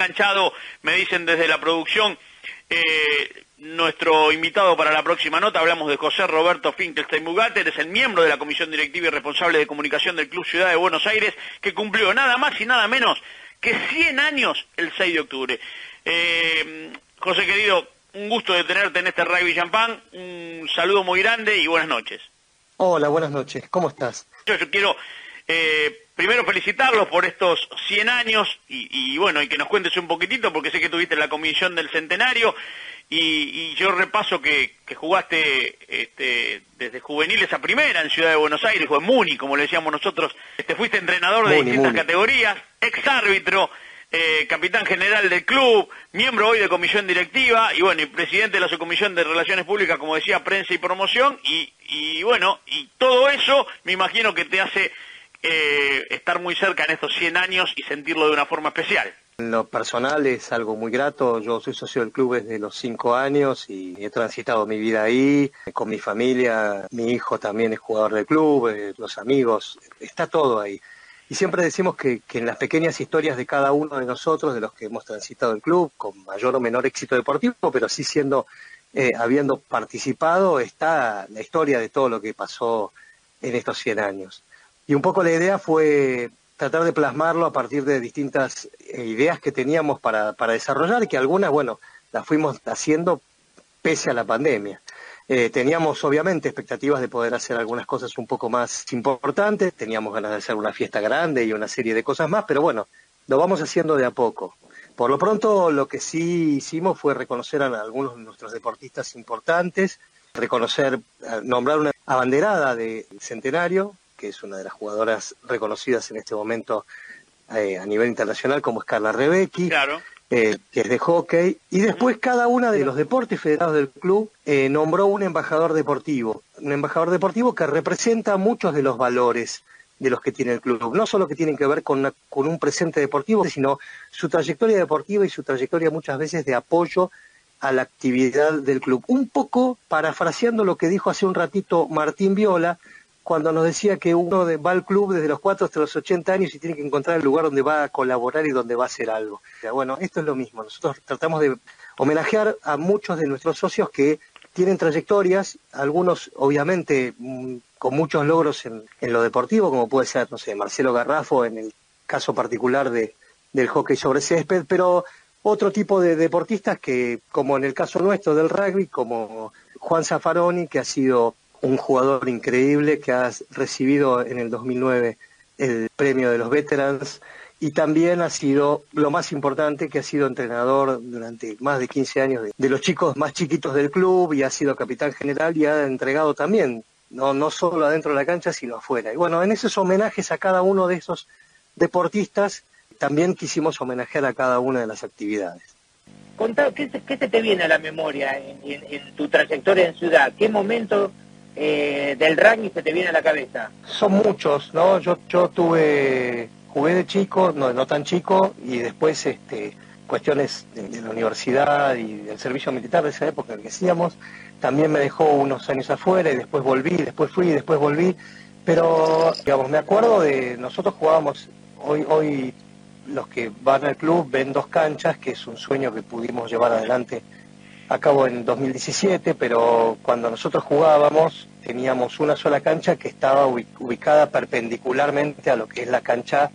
enganchado, me dicen desde la producción, eh, nuestro invitado para la próxima nota, hablamos de José Roberto Finkelstein Bugater, es el miembro de la comisión directiva y responsable de comunicación del Club Ciudad de Buenos Aires, que cumplió nada más y nada menos que 100 años el 6 de octubre. Eh, José querido, un gusto de tenerte en este Rugby Champán, un saludo muy grande y buenas noches. Hola, buenas noches, ¿cómo estás? Yo, quiero eh, primero felicitarlos por estos 100 años y, bueno, y que nos cuentes un poquitito, porque sé que tuviste la comisión del centenario y, yo repaso que, jugaste este, desde juveniles a primera en Ciudad de Buenos Aires, o en Muni, como le decíamos nosotros, este, fuiste entrenador de distintas categorías, ex árbitro, eh, capitán general del club, miembro hoy de comisión directiva y bueno, y presidente de la subcomisión de Relaciones Públicas, como decía, prensa y promoción, y, y bueno, y todo eso me imagino que te hace eh, estar muy cerca en estos 100 años y sentirlo de una forma especial. En lo personal es algo muy grato. Yo soy socio del club desde los cinco años y he transitado mi vida ahí, con mi familia. Mi hijo también es jugador del club, eh, los amigos, está todo ahí. Y siempre decimos que, en las pequeñas historias de cada uno de nosotros, de los que hemos transitado el club, con mayor o menor éxito deportivo, pero sí siendo, eh, habiendo participado, está la historia de todo lo que pasó en estos 100 años. Y un poco la idea fue tratar de plasmarlo a partir de distintas eh, ideas que teníamos para, para desarrollar que algunas, bueno, las fuimos haciendo pese a la pandemia. Eh, teníamos obviamente expectativas de poder hacer algunas cosas un poco más importantes, teníamos ganas de hacer una fiesta grande y una serie de cosas más, pero bueno, lo vamos haciendo de a poco. Por lo pronto, lo que sí hicimos fue reconocer a algunos de nuestros deportistas importantes, reconocer, eh, nombrar una abanderada de centenario, que es una de las jugadoras reconocidas en este momento eh, a nivel internacional, como es Carla Rebecki, eh, que es de hockey, y después cada una de los deportes federados del club eh, nombró un embajador deportivo, un embajador deportivo que representa muchos de los valores de los que tiene el club, no solo que tienen que ver con, con un presente deportivo, sino su trayectoria deportiva y su trayectoria muchas veces de apoyo a la actividad del club. Un poco parafraseando lo que dijo hace un ratito Martín Viola, cuando nos decía que uno va al club desde los 4 hasta los 80 años y tiene que encontrar el lugar donde va a colaborar y donde va a hacer algo. Bueno, esto es lo mismo. Nosotros tratamos de homenajear a muchos de nuestros socios que tienen trayectorias, algunos obviamente mm, con muchos logros en, lo deportivo, como puede ser, no sé, Marcelo Garrafo en el caso particular de, del hockey sobre césped, pero otro tipo de deportistas que, como en el caso nuestro del rugby, como Juan Zaffaroni, que ha sido un jugador increíble que ha recibido en el 2009 el premio de los veterans y también ha sido lo más importante que ha sido entrenador durante más de 15 años de, los chicos más chiquitos del club y ha sido capitán general y ha entregado también no no solo adentro de la cancha sino afuera y bueno en esos homenajes a cada uno de esos deportistas también quisimos homenajear a cada una de las actividades Contá, ¿qué, ¿qué, se te viene a la memoria en tu trayectoria en ciudad? ¿Qué momento eh, del rugby se te viene a la cabeza? Son muchos, ¿no? Yo, yo tuve, jugué de chico, no, no tan chico, y después este, cuestiones de, la universidad y del servicio militar de esa época que hacíamos, también me dejó unos años afuera y después volví, después fui después volví, pero digamos, me acuerdo de, nosotros jugábamos, hoy, hoy los que van al club ven dos canchas, que es un sueño que pudimos llevar adelante acabo en 2017, pero cuando nosotros jugábamos teníamos una sola cancha que estaba ubicada perpendicularmente a lo que es la cancha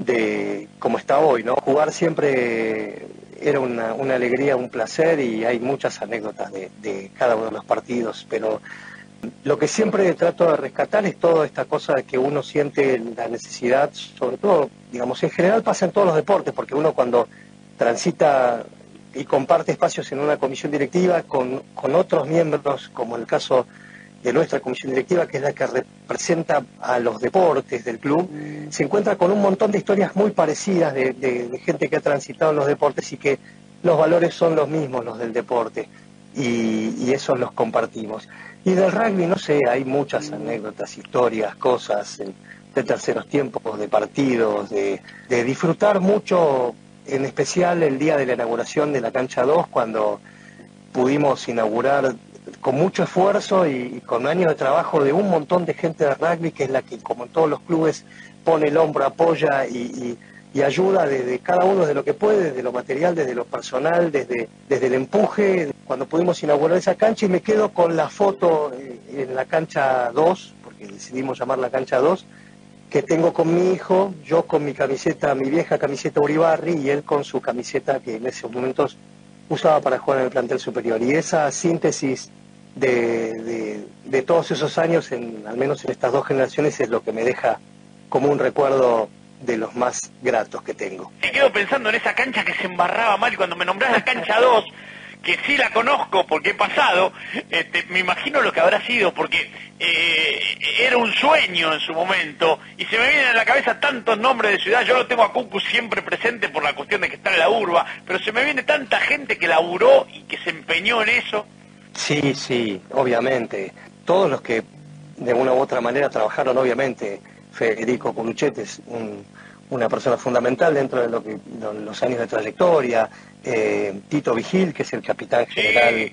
de como está hoy, ¿no? Jugar siempre era una, alegría, un placer y hay muchas anécdotas de, cada uno de los partidos, pero lo que siempre trato de rescatar es toda esta cosa de que uno siente la necesidad, sobre todo, digamos, en general pasa en todos los deportes, porque uno cuando transita y comparte espacios en una comisión directiva con, con otros miembros, como el caso de nuestra comisión directiva, que es la que representa a los deportes del club, se encuentra con un montón de historias muy parecidas de, de, gente que ha transitado en los deportes y que los valores son los mismos, los del deporte, y, y esos los compartimos. Y del rugby, no sé, hay muchas anécdotas, historias, cosas de terceros tiempos, de partidos, de, de disfrutar mucho en especial el día de la inauguración de la cancha 2, cuando pudimos inaugurar con mucho esfuerzo y, con años de trabajo de un montón de gente de rugby, que es la que, como en todos los clubes, pone el hombro, apoya y, y ayuda desde cada uno de lo que puede, desde lo material, desde lo personal, desde, desde el empuje, cuando pudimos inaugurar esa cancha y me quedo con la foto eh, en la cancha 2, porque decidimos llamar la cancha 2, que tengo con mi hijo, yo con mi camiseta, mi vieja camiseta Uribarri y él con su camiseta que en esos momentos usaba para jugar en el plantel superior. Y esa síntesis de, de, todos esos años, en, al menos en estas dos generaciones, es lo que me deja como un recuerdo de los más gratos que tengo. Me quedo pensando en esa cancha que se embarraba mal cuando me nombrás la cancha 2, que sí la conozco porque he pasado, este, me imagino lo que habrá sido, porque eh, era un sueño en su momento y se me vienen a la cabeza tantos nombres de ciudad, yo lo tengo a Cucu siempre presente por la cuestión de que está en la urba, pero se me viene tanta gente que laburó y que se empeñó en eso. Sí, sí, obviamente. Todos los que de una u otra manera trabajaron, obviamente, Federico Coluchetes, un, una persona fundamental dentro de, lo que, los años de trayectoria, eh, Tito Vigil, que es el capitán general,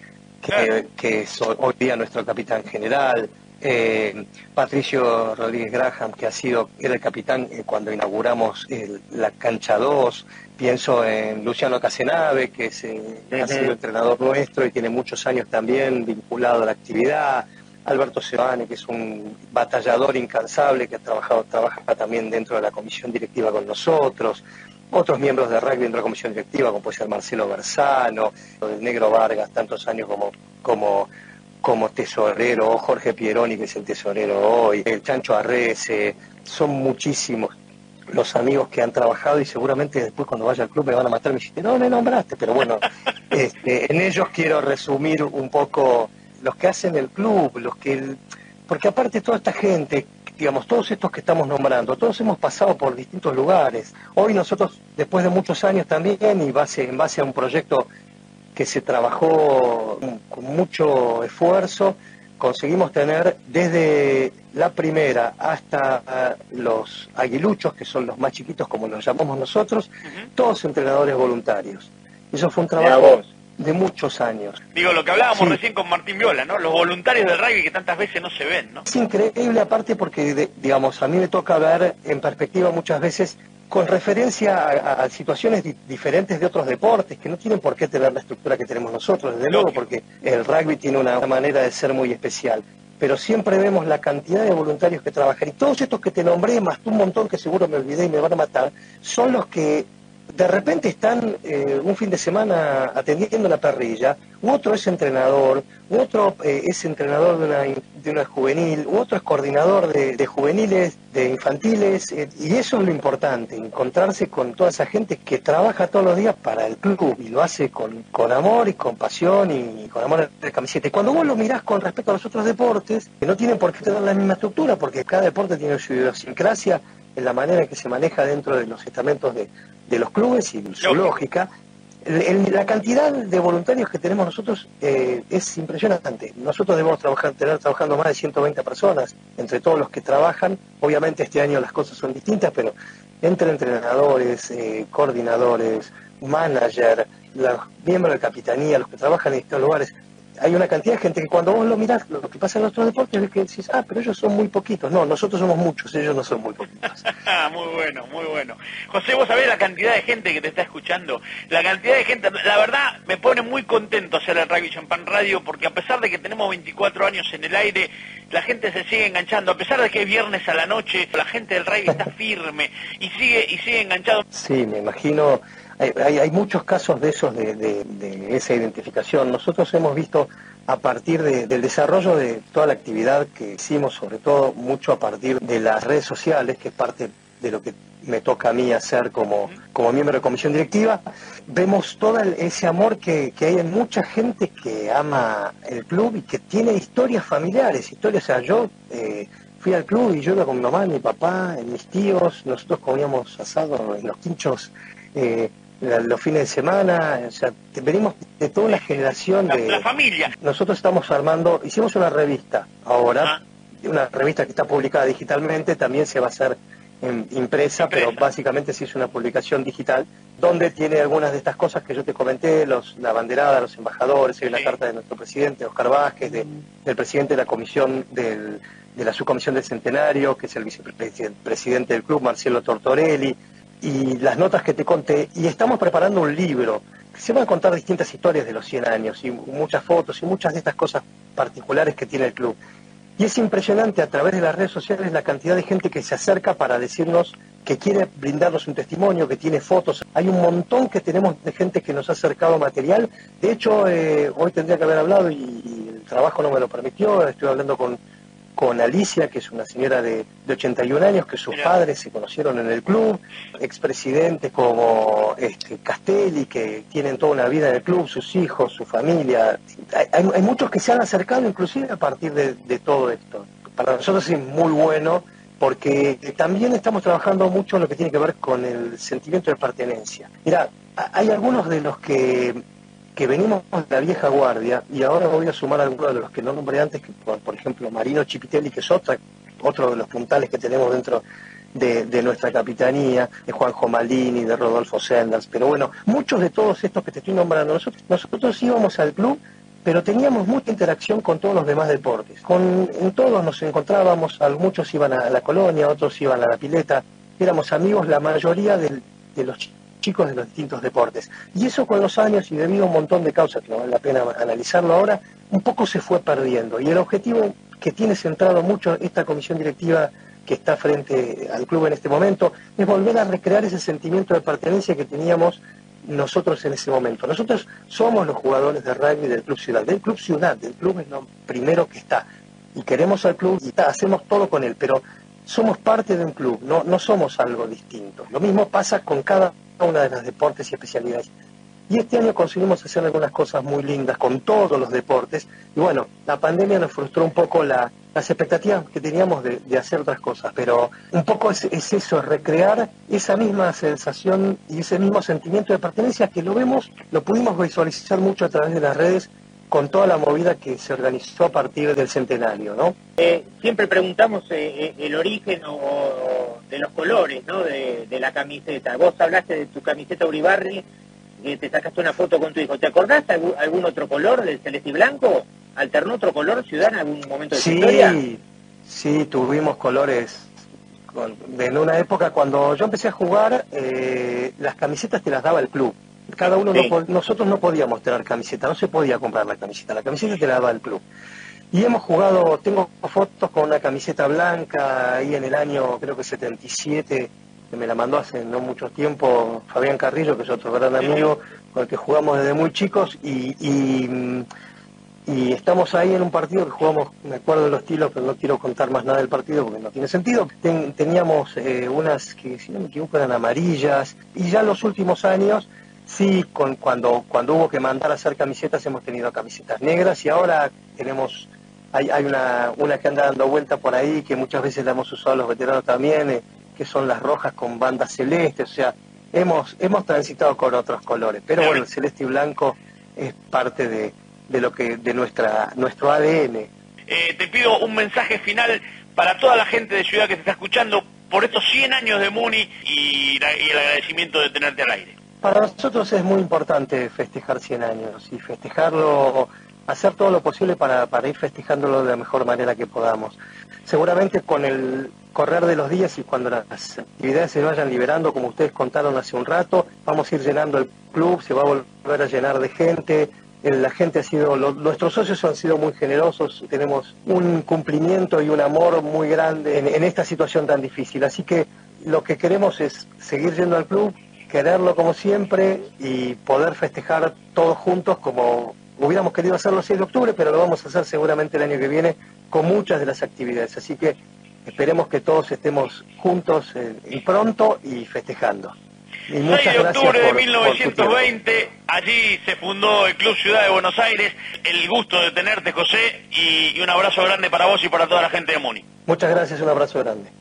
que, es hoy día nuestro capitán general, eh, Patricio Rodríguez Graham, que ha sido, era el capitán eh, cuando inauguramos la cancha 2, pienso en Luciano Casenave, que es, ha sido entrenador nuestro y tiene muchos años también vinculado a la actividad, Alberto Sebane, que es un batallador incansable que ha trabajado, trabaja también dentro de la comisión directiva con nosotros, otros miembros de rugby dentro de la comisión directiva, como puede ser Marcelo Bersano, el Negro Vargas, tantos años como, como, como tesorero, Jorge Pieroni, que es el tesorero hoy, el Chancho Arrece, son muchísimos los amigos que han trabajado y seguramente después cuando vaya al club me van a matar me dicen, no, me nombraste, pero bueno, este, en ellos quiero resumir un poco los que hacen el club, los que... Porque aparte toda esta gente, digamos, todos estos que estamos nombrando, todos hemos pasado por distintos lugares. Hoy nosotros, después de muchos años también, y base, en base a un proyecto que se trabajó con mucho esfuerzo, conseguimos tener desde la primera hasta los aguiluchos, que son los más chiquitos como los llamamos nosotros, todos entrenadores voluntarios. Eso fue un trabajo de muchos años. Digo, lo que hablábamos recién con Martín Viola, ¿no? Los voluntarios del rugby que tantas veces no se ven, ¿no? Es increíble aparte porque, digamos, a mí me toca ver en perspectiva muchas veces con referencia a, situaciones diferentes de otros deportes que no tienen por qué tener la estructura que tenemos nosotros, desde luego, porque el rugby tiene una manera de ser muy especial. Pero siempre vemos la cantidad de voluntarios que trabajan. Y todos estos que te nombré, más un montón que seguro me olvidé y me van a matar, son los que de repente están eh, un fin de semana atendiendo la parrilla, u otro es entrenador, u otro eh, es entrenador de una, de una juvenil, u otro es coordinador de, juveniles, de infantiles, eh, y eso es lo importante, encontrarse con toda esa gente que trabaja todos los días para el club y lo hace con, con amor y con pasión y, con amor de camiseta. Y cuando vos lo mirás con respecto a los otros deportes, que no tienen por qué tener la misma estructura, porque cada deporte tiene su idiosincrasia en la manera en que se maneja dentro de los estamentos de, de los clubes y su lógica, la cantidad de voluntarios que tenemos nosotros eh, es impresionante. Nosotros debemos trabajar, tener trabajando más de 120 personas entre todos los que trabajan. Obviamente este año las cosas son distintas, pero entre entrenadores, eh, coordinadores, manager, los miembros de capitanía, los que trabajan en estos lugares, hay una cantidad de gente que cuando vos lo mirás, lo que pasa en otros deportes es que decís, ah, pero ellos son muy poquitos. No, nosotros somos muchos, ellos no son muy poquitos. muy bueno, muy bueno. José, vos sabés la cantidad de gente que te está escuchando, la cantidad de gente, la verdad me pone muy contento hacer el Rugby Champagne Radio porque a pesar de que tenemos 24 años en el aire, la gente se sigue enganchando, a pesar de que es viernes a la noche, la gente del rugby está firme y sigue, y sigue enganchado. Sí, me imagino hay, muchos casos de esos, de, esa identificación. Nosotros hemos visto a partir del desarrollo de toda la actividad que hicimos, sobre todo mucho a partir de las redes sociales, que es parte de lo que me toca a mí hacer como, como miembro de comisión directiva, vemos todo ese amor que, hay en mucha gente que ama el club y que tiene historias familiares, historias, o sea, yo eh, fui al club y yo iba con mi mamá, mi papá, mis tíos, nosotros comíamos asado en los quinchos eh, los fines de semana, o sea, venimos de toda una generación de... La familia. Nosotros estamos armando, hicimos una revista ahora, una revista que está publicada digitalmente, también se va a hacer impresa, pero básicamente sí es una publicación digital, donde tiene algunas de estas cosas que yo te comenté, los, la banderada, los embajadores, hay una carta de nuestro presidente, Oscar Vázquez, del presidente de la comisión del, de la subcomisión del centenario, que es el vicepresidente del club, Marcelo Tortorelli, y las notas que te conté, y estamos preparando un libro. Se van a contar distintas historias de los 100 años y muchas fotos y muchas de estas cosas particulares que tiene el club. Y es impresionante a través de las redes sociales la cantidad de gente que se acerca para decirnos que quiere brindarnos un testimonio, que tiene fotos. Hay un montón que tenemos de gente que nos ha acercado material. De hecho, eh, hoy tendría que haber hablado y el trabajo no me lo permitió. Estoy hablando con con Alicia, que es una señora de, 81 años, que sus padres se conocieron en el club, expresidentes como este, Castelli, que tienen toda una vida en el club, sus hijos, su familia. Hay, muchos que se han acercado inclusive a partir de, de todo esto. Para nosotros es muy bueno porque también estamos trabajando mucho en lo que tiene que ver con el sentimiento de pertenencia. Mira, hay algunos de los que que venimos de la vieja guardia, y ahora voy a sumar algunos de los que no nombré antes, por, ejemplo Marino Chipitelli, que es otra, otro de los puntales que tenemos dentro de, nuestra capitanía, de Juanjo Malini, de Rodolfo Senders, pero bueno, muchos de todos estos que te estoy nombrando, nosotros, nosotros íbamos al club, pero teníamos mucha interacción con todos los demás deportes. Con, en todos nos encontrábamos, muchos iban a la colonia, otros iban a la pileta, éramos amigos la mayoría de los chicos chicos de los distintos deportes. Y eso con los años y debido a un montón de causas que no vale la pena analizarlo ahora, un poco se fue perdiendo. Y el objetivo que tiene centrado mucho esta comisión directiva que está frente al club en este momento es volver a recrear ese sentimiento de pertenencia que teníamos nosotros en ese momento. Nosotros somos los jugadores de rugby del Club Ciudad, del Club Ciudad, del club es lo primero que está. Y queremos al club y hacemos todo con él, pero somos parte de un club, no, no somos algo distinto. Lo mismo pasa con cada una de las deportes y especialidades. Y este año conseguimos hacer algunas cosas muy lindas con todos los deportes. Y bueno, la pandemia nos frustró un poco las expectativas que teníamos de, hacer otras cosas, pero un poco es, eso, recrear esa misma sensación y ese mismo sentimiento de pertenencia que lo vemos, lo pudimos visualizar mucho a través de las redes con toda la movida que se organizó a partir del centenario, ¿no? Eh, siempre preguntamos eh, eh, el origen o, de los colores, ¿no? De, la camiseta. Vos hablaste de tu camiseta Uribarri, que te sacaste una foto con tu hijo. ¿Te acordás algún, algún otro color del celeste y blanco? ¿Alternó otro color Ciudad en algún momento de sí, historia? Sí, tuvimos colores. En una época cuando yo empecé a jugar, las camisetas te las daba el club cada uno nosotros no podíamos tener camiseta, no se podía comprar la camiseta, la camiseta te la daba el club. Y hemos jugado, tengo fotos con una camiseta blanca ahí en el año, creo que 77, que me la mandó hace no mucho tiempo Fabián Carrillo, que es otro gran amigo con el que jugamos desde muy chicos, y, y, estamos ahí en un partido que jugamos, me acuerdo de los estilos, pero no quiero contar más nada del partido porque no tiene sentido. teníamos eh, unas que, si no me equivoco, eran amarillas, y ya en los últimos años Sí, con, cuando, cuando hubo que mandar a hacer camisetas hemos tenido camisetas negras y ahora tenemos, hay, hay una, una que anda dando vuelta por ahí que muchas veces la hemos usado los veteranos también, eh, que son las rojas con bandas celestes, o sea, hemos, hemos transitado con otros colores, pero bueno, el celeste y blanco es parte de, de lo que, de nuestra, nuestro ADN. Eh, te pido un mensaje final para toda la gente de Ciudad que te está escuchando por estos 100 años de Muni y el agradecimiento de tenerte al aire. Para nosotros es muy importante festejar 100 años y festejarlo, hacer todo lo posible para, ir festejándolo de la mejor manera que podamos. Seguramente con el correr de los días y cuando las actividades se vayan liberando, como ustedes contaron hace un rato, vamos a ir llenando el club, se va a volver a llenar de gente, la gente ha sido, nuestros socios han sido muy generosos, tenemos un cumplimiento y un amor muy grande en, esta situación tan difícil. Así que lo que queremos es seguir yendo al club, quererlo como siempre y poder festejar todos juntos como hubiéramos querido hacerlo el 6 de octubre, pero lo vamos a hacer seguramente el año que viene con muchas de las actividades. Así que esperemos que todos estemos juntos eh, y pronto y festejando. Y 6 de octubre de 1920, allí se fundó el Club Ciudad de Buenos Aires. El gusto de tenerte, José, y un abrazo grande para vos y para toda la gente de Muni. Muchas gracias, un abrazo grande.